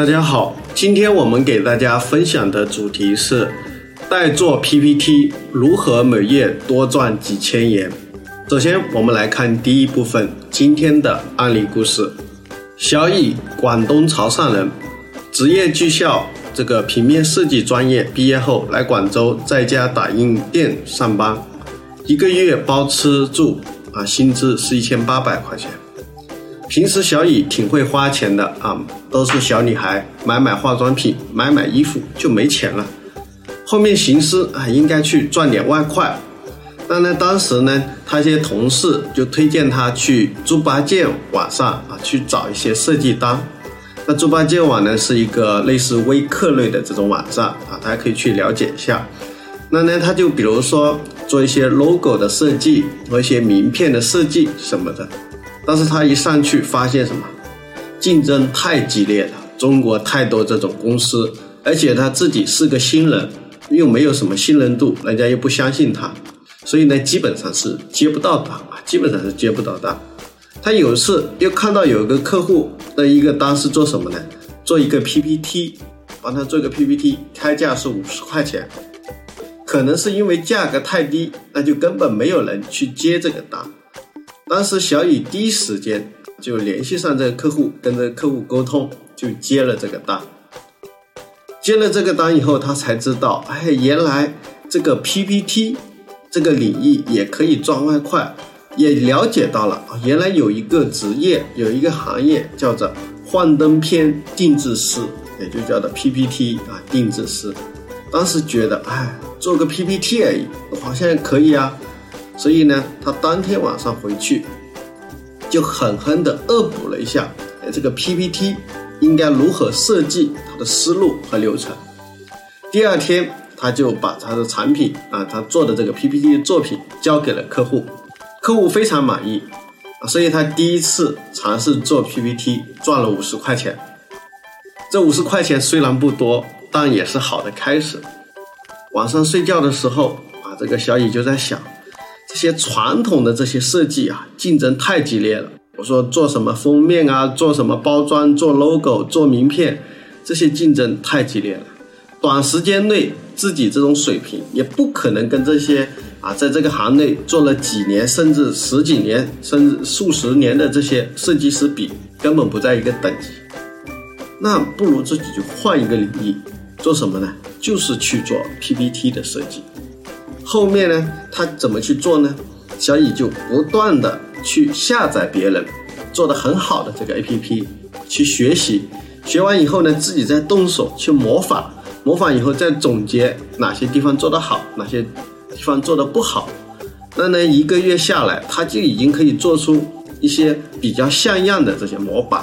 大家好，今天我们给大家分享的主题是代做 PPT 如何每月多赚几千元。首先，我们来看第一部分今天的案例故事。小乙，广东潮汕人，职业技校这个平面设计专业毕业后来广州在家打印店上班，一个月包吃住啊，薪资是一千八百块钱。平时小乙挺会花钱的啊，都是小女孩买买化妆品、买买衣服就没钱了。后面寻思啊，应该去赚点外快。但呢，当时呢，他一些同事就推荐他去猪八戒网上啊去找一些设计单。那猪八戒网呢是一个类似微课类的这种网站啊，大家可以去了解一下。那呢，他就比如说做一些 logo 的设计和一些名片的设计什么的。但是他一上去发现什么，竞争太激烈了，中国太多这种公司，而且他自己是个新人，又没有什么信任度，人家又不相信他，所以呢，基本上是接不到单啊，基本上是接不到单。他有一次又看到有一个客户的一个单是做什么呢？做一个 PPT，帮他做一个 PPT，开价是五十块钱，可能是因为价格太低，那就根本没有人去接这个单。当时小雨第一时间就联系上这个客户，跟这个客户沟通，就接了这个单。接了这个单以后，他才知道，哎，原来这个 PPT 这个领域也可以赚外快，也了解到了，原来有一个职业，有一个行业叫做幻灯片定制师，也就叫做 PPT 啊，定制师。当时觉得，哎，做个 PPT 而已，好像可以啊。所以呢，他当天晚上回去，就狠狠地恶补了一下，这个 PPT 应该如何设计，他的思路和流程。第二天，他就把他的产品啊，他做的这个 PPT 的作品交给了客户，客户非常满意，啊所以他第一次尝试做 PPT，赚了五十块钱。这五十块钱虽然不多，但也是好的开始。晚上睡觉的时候啊，这个小乙就在想。这些传统的这些设计啊，竞争太激烈了。我说做什么封面啊，做什么包装，做 logo，做名片，这些竞争太激烈了。短时间内自己这种水平也不可能跟这些啊，在这个行内做了几年，甚至十几年，甚至数十年的这些设计师比，根本不在一个等级。那不如自己就换一个领域，做什么呢？就是去做 PPT 的设计。后面呢，他怎么去做呢？小乙就不断的去下载别人做的很好的这个 APP，去学习，学完以后呢，自己再动手去模仿，模仿以后再总结哪些地方做得好，哪些地方做得不好。那呢，一个月下来，他就已经可以做出一些比较像样的这些模板。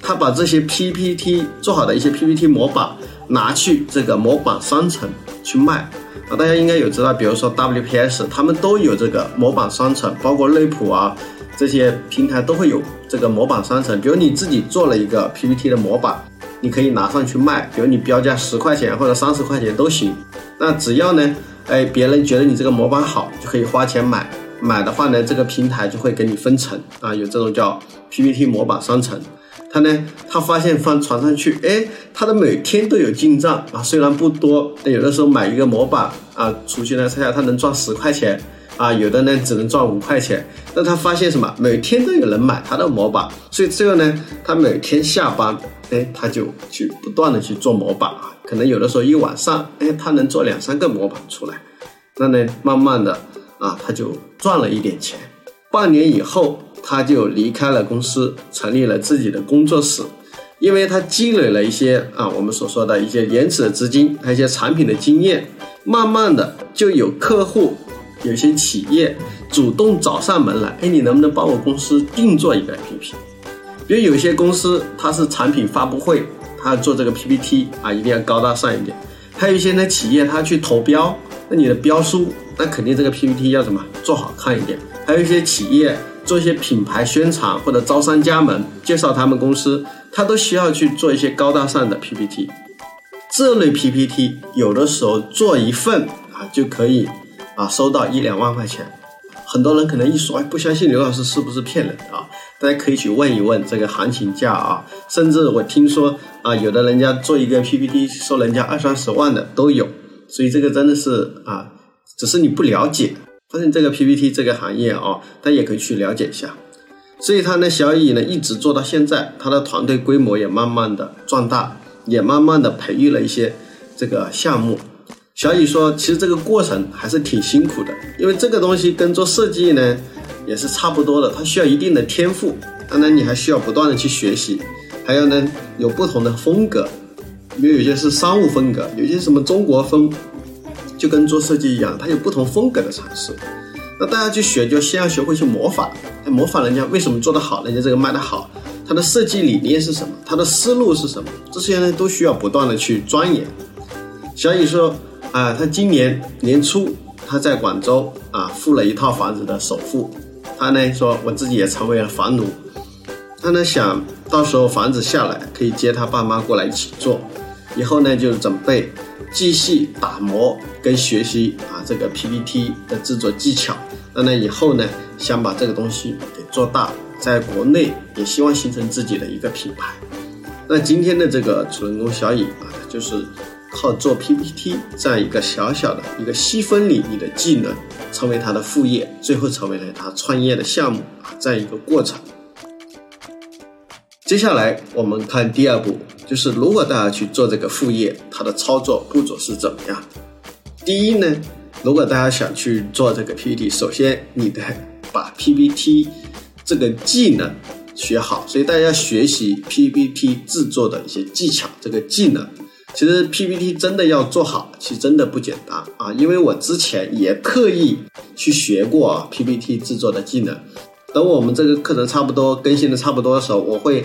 他把这些 PPT 做好的一些 PPT 模板拿去这个模板商城去卖。大家应该有知道，比如说 WPS，他们都有这个模板商城，包括内普啊这些平台都会有这个模板商城。比如你自己做了一个 PPT 的模板，你可以拿上去卖，比如你标价十块钱或者三十块钱都行。那只要呢，哎，别人觉得你这个模板好，就可以花钱买。买的话呢，这个平台就会给你分成啊，有这种叫 PPT 模板商城。他呢，他发现放传上去，哎，他的每天都有进账啊，虽然不多，有的时候买一个模板啊，出去呢猜下他能赚十块钱啊，有的呢只能赚五块钱。那他发现什么？每天都有人买他的模板，所以这个呢，他每天下班，哎，他就去不断的去做模板啊，可能有的时候一晚上，哎，他能做两三个模板出来。那呢，慢慢的啊，他就赚了一点钱。半年以后。他就离开了公司，成立了自己的工作室，因为他积累了一些啊，我们所说的一些原始的资金，还有一些产品的经验，慢慢的就有客户有些企业主动找上门来，哎，你能不能帮我公司定做一个 APP？比如有些公司它是产品发布会，它做这个 PPT 啊，一定要高大上一点。还有一些呢企业它去投标，那你的标书，那肯定这个 PPT 要什么做好看一点。还有一些企业做一些品牌宣传或者招商加盟，介绍他们公司，他都需要去做一些高大上的 PPT。这类 PPT 有的时候做一份啊就可以啊收到一两万块钱。很多人可能一说，哎，不相信刘老师是不是骗人啊？大家可以去问一问这个行情价啊。甚至我听说啊，有的人家做一个 PPT 收人家二三十万的都有。所以这个真的是啊，只是你不了解。发现这个 PPT 这个行业啊，大家也可以去了解一下。所以他呢，小乙呢一直做到现在，他的团队规模也慢慢的壮大，也慢慢的培育了一些这个项目。小乙说，其实这个过程还是挺辛苦的，因为这个东西跟做设计呢也是差不多的，它需要一定的天赋，当然你还需要不断的去学习，还有呢有不同的风格，因为有些是商务风格，有些什么中国风，就跟做设计一样，它有不同风格的尝试。那大家去学，就先要学会去模仿，模仿人家为什么做得好，人家这个卖得好，它的设计理念是什么，它的思路是什么，这些呢都需要不断的去钻研。小雨说。啊，他今年年初，他在广州啊付了一套房子的首付。他呢说，我自己也成为了房奴。他呢想到时候房子下来，可以接他爸妈过来一起做。以后呢就准备继续打磨跟学习啊这个 PPT 的制作技巧。那那以后呢想把这个东西给做大，在国内也希望形成自己的一个品牌。那今天的这个主人公小乙啊，就是。靠做 PPT 这样一个小小的一个细分领域的技能，成为他的副业，最后成为了他创业的项目啊，这样一个过程。接下来我们看第二步，就是如果大家去做这个副业，它的操作步骤是怎么样？第一呢，如果大家想去做这个 PPT，首先你得把 PPT 这个技能学好，所以大家学习 PPT 制作的一些技巧，这个技能。其实 PPT 真的要做好，其实真的不简单啊！因为我之前也特意去学过 PPT 制作的技能。等我们这个课程差不多更新的差不多的时候，我会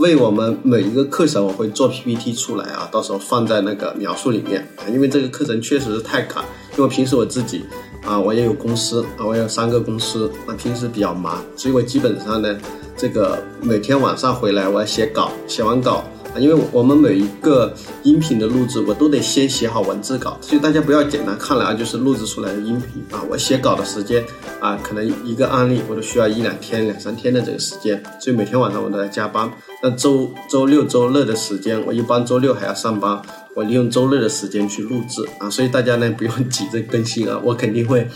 为我们每一个课程我会做 PPT 出来啊，到时候放在那个描述里面啊。因为这个课程确实是太卡，因为平时我自己啊，我也有公司啊，我有三个公司，那平时比较忙，所以我基本上呢，这个每天晚上回来我要写稿，写完稿。啊，因为我们每一个音频的录制，我都得先写好文字稿，所以大家不要简单看了啊，就是录制出来的音频啊。我写稿的时间啊，可能一个案例我都需要一两天、两三天的这个时间，所以每天晚上我都在加班。那周周六周日的时间，我一般周六还要上班，我利用周日的时间去录制啊。所以大家呢不用 急着更新啊，我肯定会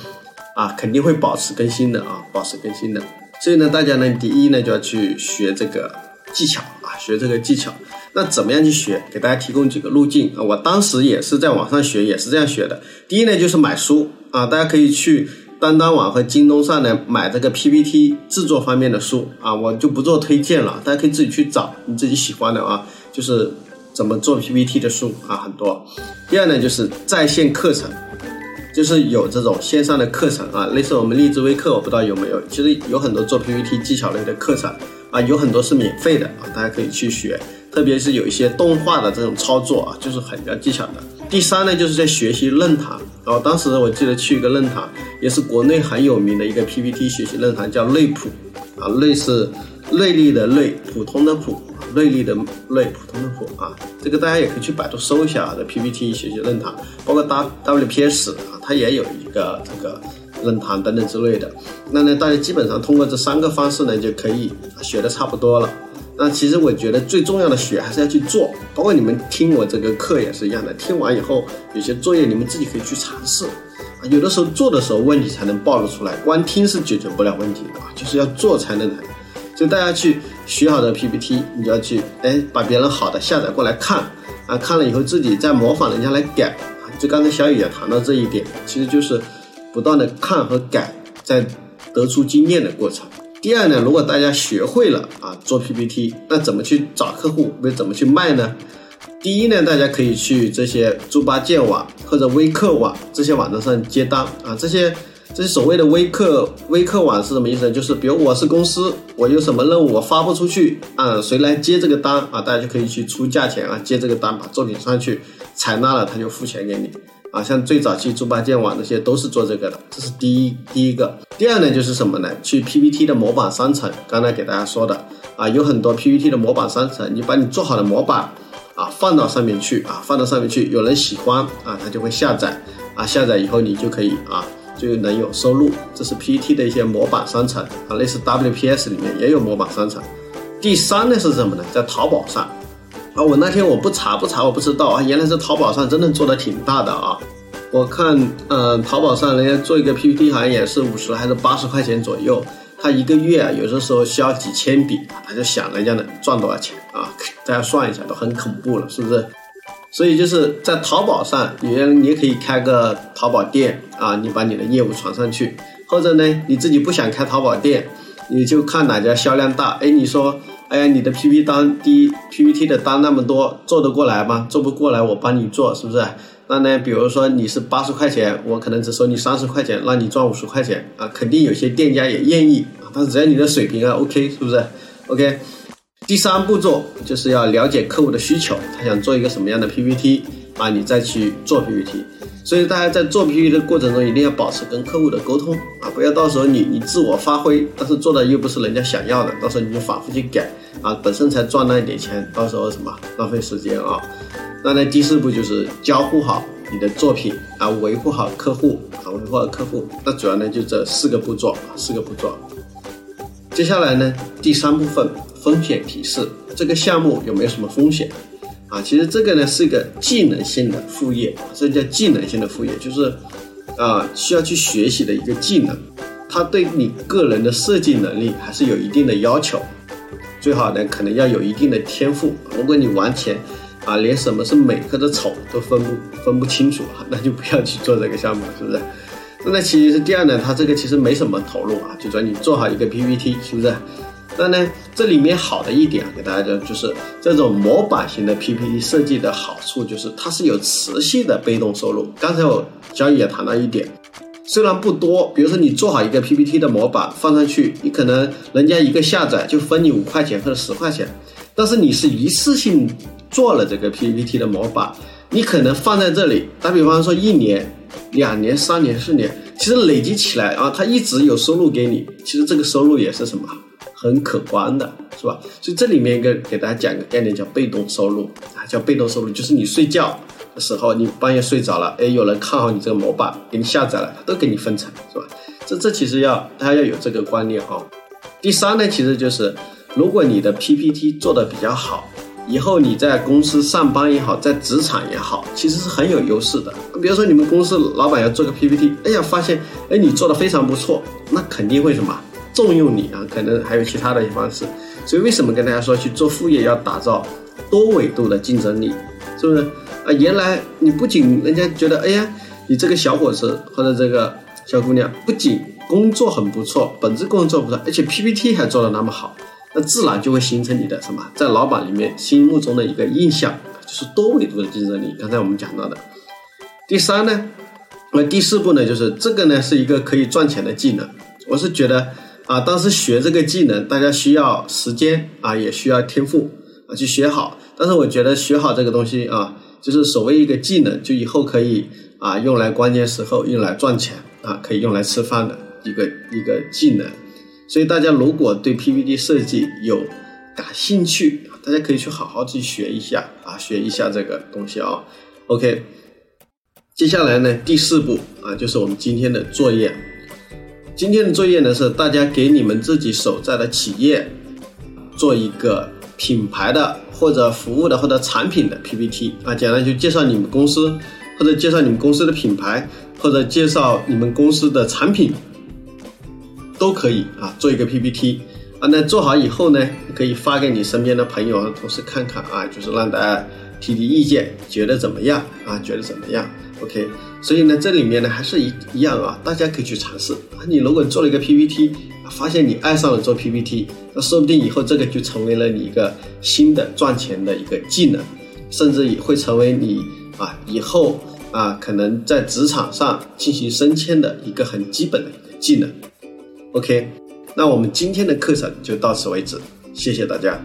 啊，肯定会保持更新的啊，保持更新的。所以呢，大家呢第一呢就要去学这个技巧啊，学这个技巧。那怎么样去学？给大家提供几个路径啊！我当时也是在网上学，也是这样学的。第一呢，就是买书啊，大家可以去当当网和京东上呢买这个 PPT 制作方面的书啊，我就不做推荐了，大家可以自己去找你自己喜欢的啊，就是怎么做 PPT 的书啊，很多。第二呢，就是在线课程，就是有这种线上的课程啊，类似我们荔枝微课，我不知道有没有，其实有很多做 PPT 技巧类的课程啊，有很多是免费的啊，大家可以去学。特别是有一些动画的这种操作啊，就是很要技巧的。第三呢，就是在学习论坛。然后当时我记得去一个论坛，也是国内很有名的一个 PPT 学习论坛，叫内普啊，内是内力的内，普通的普，内力的内，普通的普啊。这个大家也可以去百度搜一下啊，的 PPT 学习论坛，包括 W WPS 啊，它也有一个这个论坛等等之类的。那呢，大家基本上通过这三个方式呢，就可以学的差不多了。那其实我觉得最重要的学还是要去做，包括你们听我这个课也是一样的。听完以后，有些作业你们自己可以去尝试啊。有的时候做的时候问题才能暴露出来，光听是解决不了问题的啊，就是要做才能。所以大家去学好的 PPT，你就要去哎把别人好的下载过来看啊，看了以后自己再模仿人家来改啊。就刚才小雨也谈到这一点，其实就是不断的看和改，在得出经验的过程。第二呢，如果大家学会了啊做 PPT，那怎么去找客户，为怎么去卖呢？第一呢，大家可以去这些猪八戒网或者微客网这些网站上接单啊。这些这些所谓的微客微客网是什么意思？就是比如我是公司，我有什么任务我发不出去啊，谁来接这个单啊？大家就可以去出价钱啊，接这个单，把作品上去，采纳了他就付钱给你啊。像最早期猪八戒网那些都是做这个的，这是第一第一个。第二呢就是什么呢？去 PPT 的模板商城，刚才给大家说的啊，有很多 PPT 的模板商城，你把你做好的模板啊放到上面去啊，放到上面去，有人喜欢啊，他就会下载啊，下载以后你就可以啊。就能有收入，这是 PPT 的一些模板商城啊，类似 WPS 里面也有模板商城。第三呢是什么呢？在淘宝上啊，我那天我不查不查我不知道啊，原来是淘宝上真的做的挺大的啊。我看嗯，淘宝上人家做一个 PPT 好像也是五十还是八十块钱左右，他一个月有的时候销几千笔，他就想人家能赚多少钱啊？大家算一下都很恐怖了，是不是？所以就是在淘宝上，你你也可以开个淘宝店啊，你把你的业务传上去，或者呢，你自己不想开淘宝店，你就看哪家销量大。哎，你说，哎呀，你的 PPT 单，第一 P P T 的单那么多，做得过来吗？做不过来，我帮你做，是不是？那呢，比如说你是八十块钱，我可能只收你三十块钱，让你赚五十块钱啊，肯定有些店家也愿意啊。但是只要你的水平啊 OK，是不是？OK。第三步骤就是要了解客户的需求，他想做一个什么样的 PPT 啊，你再去做 PPT。所以大家在做 PPT 的过程中，一定要保持跟客户的沟通啊，不要到时候你你自我发挥，但是做的又不是人家想要的，到时候你就反复去改啊，本身才赚那一点钱，到时候什么浪费时间啊。那呢，第四步就是交互好你的作品啊，维护好客户啊，维护好客户。那主要呢就这四个步骤，四个步骤。接下来呢，第三部分。风险提示，这个项目有没有什么风险啊？其实这个呢是一个技能性的副业，这叫技能性的副业，就是啊需要去学习的一个技能，它对你个人的设计能力还是有一定的要求，最好呢可能要有一定的天赋。如果你完全啊连什么是美或者丑都分不分不清楚啊，那就不要去做这个项目，是不是？那那其实是第二呢，它这个其实没什么投入啊，就说你做好一个 PPT，是不是？那呢，这里面好的一点给大家讲，就是这种模板型的 PPT 设计的好处，就是它是有持续的被动收入。刚才我交易也谈到一点，虽然不多，比如说你做好一个 PPT 的模板放上去，你可能人家一个下载就分你五块钱或者十块钱，但是你是一次性做了这个 PPT 的模板，你可能放在这里，打比方说一年、两年、三年、四年，其实累积起来啊，它一直有收入给你，其实这个收入也是什么？很可观的是吧？所以这里面一个给大家讲个概念叫被动收入啊，叫被动收入，就是你睡觉的时候，你半夜睡着了，哎，有人看好你这个模板，给你下载了，他都给你分成，是吧？这这其实要大家要有这个观念啊。第三呢，其实就是如果你的 PPT 做的比较好，以后你在公司上班也好，在职场也好，其实是很有优势的。比如说你们公司老板要做个 PPT，哎呀，发现哎你做的非常不错，那肯定会什么？重用你啊，可能还有其他的一些方式，所以为什么跟大家说去做副业要打造多维度的竞争力，是不是啊？原来你不仅人家觉得，哎呀，你这个小伙子或者这个小姑娘不仅工作很不错，本职工作不错，而且 PPT 还做的那么好，那自然就会形成你的什么，在老板里面心目中的一个印象，就是多维度的竞争力。刚才我们讲到的，第三呢，那第四步呢，就是这个呢是一个可以赚钱的技能，我是觉得。啊，当时学这个技能，大家需要时间啊，也需要天赋啊，去学好。但是我觉得学好这个东西啊，就是所谓一个技能，就以后可以啊用来关键时候用来赚钱啊，可以用来吃饭的一个一个技能。所以大家如果对 PPT 设计有感兴趣，大家可以去好好去学一下啊，学一下这个东西啊。OK，接下来呢，第四步啊，就是我们今天的作业。今天的作业呢是大家给你们自己所在的企业做一个品牌的或者服务的或者产品的 PPT 啊，简单就介绍你们公司或者介绍你们公司的品牌或者介绍你们公司的产品都可以啊，做一个 PPT 啊，那做好以后呢，可以发给你身边的朋友和同事看看啊，就是让大家提提意见，觉得怎么样啊？觉得怎么样？OK，所以呢，这里面呢还是一一样啊，大家可以去尝试啊。你如果做了一个 PPT，发现你爱上了做 PPT，那说不定以后这个就成为了你一个新的赚钱的一个技能，甚至也会成为你啊以后啊，可能在职场上进行升迁的一个很基本的一个技能。OK，那我们今天的课程就到此为止，谢谢大家。